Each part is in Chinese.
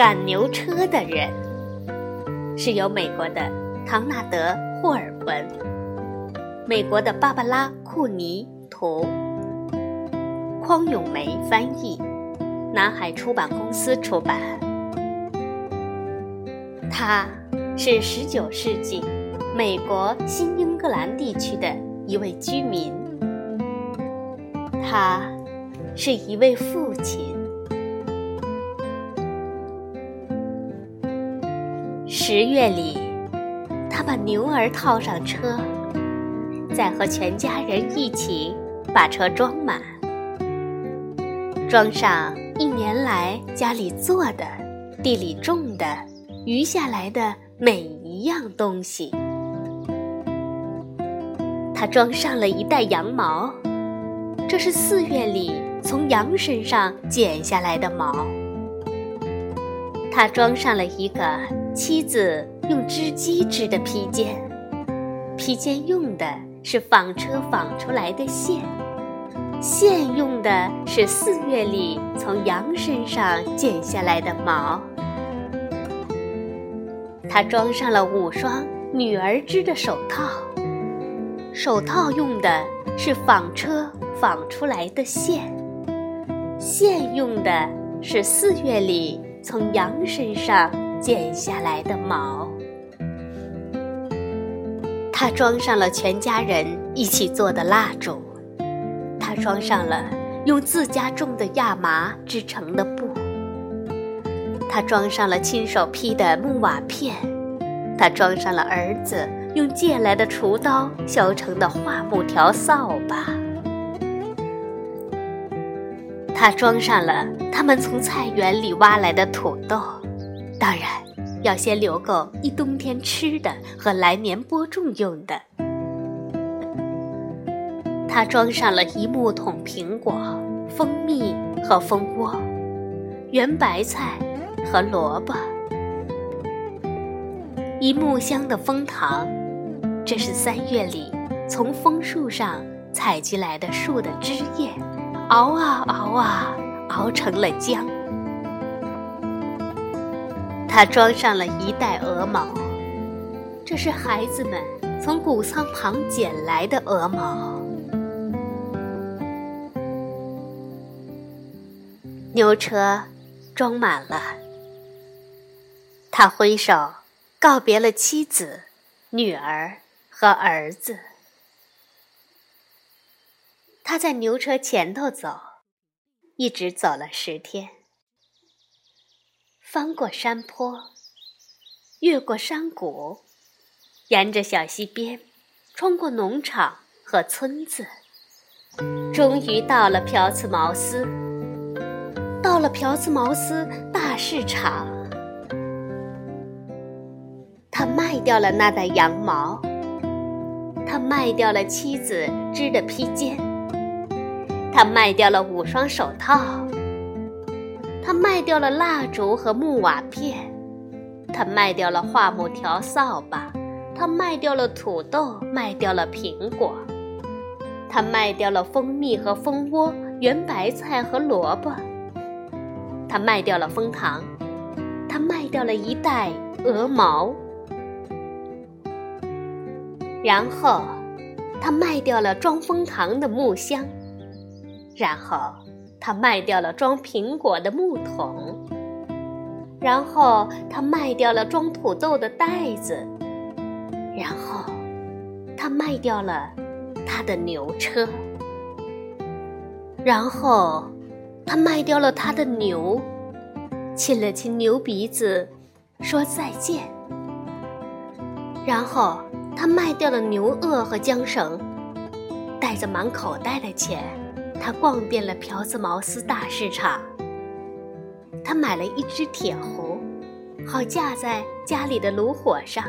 赶牛车的人，是由美国的唐纳德·霍尔文、美国的芭芭拉·库尼图、匡永梅翻译，南海出版公司出版。他是十九世纪美国新英格兰地区的一位居民，他是一位父亲。十月里，他把牛儿套上车，再和全家人一起把车装满，装上一年来家里做的、地里种的、余下来的每一样东西。他装上了一袋羊毛，这是四月里从羊身上剪下来的毛。他装上了一个妻子用织机织的披肩，披肩用的是纺车纺出来的线，线用的是四月里从羊身上剪下来的毛。他装上了五双女儿织的手套，手套用的是纺车纺出来的线，线用的是四月里。从羊身上剪下来的毛，他装上了全家人一起做的蜡烛，他装上了用自家种的亚麻织成的布，他装上了亲手劈的木瓦片，他装上了儿子用借来的锄刀削成的桦木条扫把。他装上了他们从菜园里挖来的土豆，当然要先留够一冬天吃的和来年播种用的。他装上了一木桶苹果、蜂蜜和蜂窝，圆白菜和萝卜，一木箱的蜂糖，这是三月里从枫树上采集来的树的枝叶。熬啊熬啊，熬成了浆。他装上了一袋鹅毛，这是孩子们从谷仓旁捡来的鹅毛。牛车装满了，他挥手告别了妻子、女儿和儿子。他在牛车前头走，一直走了十天，翻过山坡，越过山谷，沿着小溪边，穿过农场和村子，终于到了朴茨茅斯。到了朴茨茅斯大市场，他卖掉了那袋羊毛，他卖掉了妻子织的披肩。他卖掉了五双手套，他卖掉了蜡烛和木瓦片，他卖掉了桦木条扫把，他卖掉了土豆，卖掉了苹果，他卖掉了蜂蜜和蜂窝，圆白菜和萝卜，他卖掉了蜂糖，他卖掉了一袋鹅毛，然后他卖掉了装蜂糖的木箱。然后，他卖掉了装苹果的木桶。然后，他卖掉了装土豆的袋子。然后，他卖掉了他的牛车。然后，他卖掉了他的牛，亲了亲牛鼻子，说再见。然后，他卖掉了牛轭和缰绳，带着满口袋的钱。他逛遍了朴茨茅斯大市场。他买了一只铁壶，好架在家里的炉火上。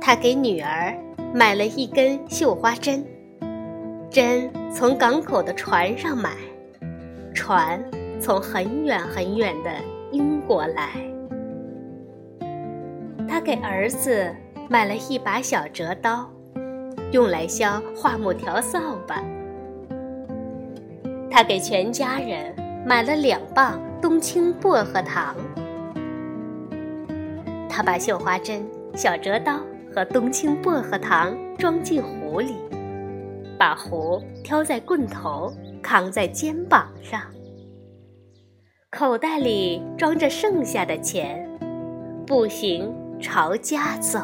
他给女儿买了一根绣花针，针从港口的船上买，船从很远很远的英国来。他给儿子买了一把小折刀，用来削桦木条扫把。他给全家人买了两磅冬青薄荷糖。他把绣花针、小折刀和冬青薄荷糖装进壶里，把壶挑在棍头，扛在肩膀上，口袋里装着剩下的钱，步行朝家走，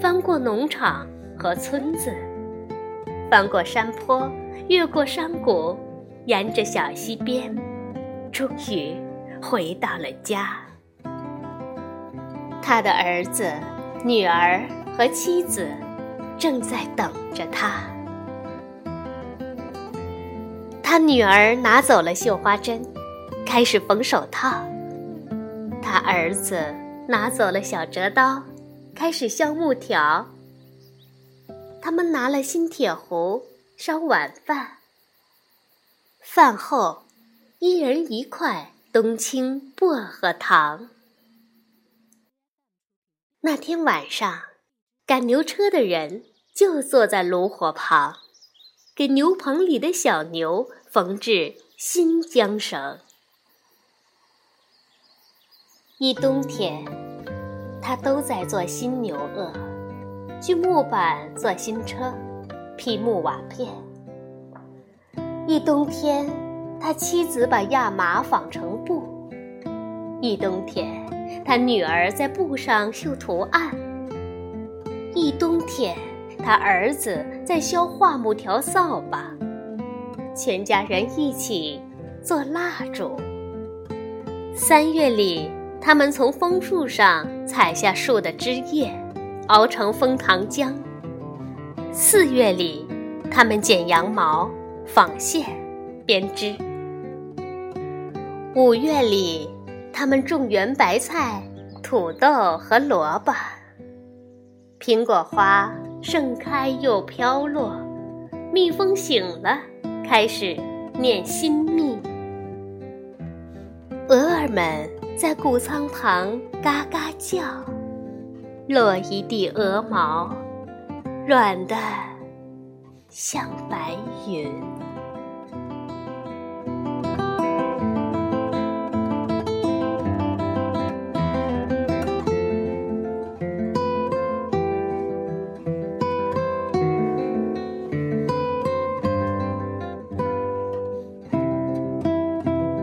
翻过农场和村子。翻过山坡，越过山谷，沿着小溪边，终于回到了家。他的儿子、女儿和妻子正在等着他。他女儿拿走了绣花针，开始缝手套；他儿子拿走了小折刀，开始削木条。他们拿了新铁壶烧晚饭。饭后，一人一块冬青薄荷糖。那天晚上，赶牛车的人就坐在炉火旁，给牛棚里的小牛缝制新缰绳。一冬天，他都在做新牛轭。锯木板做新车，劈木瓦片。一冬天，他妻子把亚麻纺成布；一冬天，他女儿在布上绣图案；一冬天，他儿子在削桦木条扫把。全家人一起做蜡烛。三月里，他们从枫树上采下树的枝叶。熬成枫糖浆。四月里，他们剪羊毛、纺线、编织。五月里，他们种圆白菜、土豆和萝卜。苹果花盛开又飘落，蜜蜂醒了，开始念新蜜。鹅儿们在谷仓旁嘎嘎叫。落一地鹅毛，软的像白云。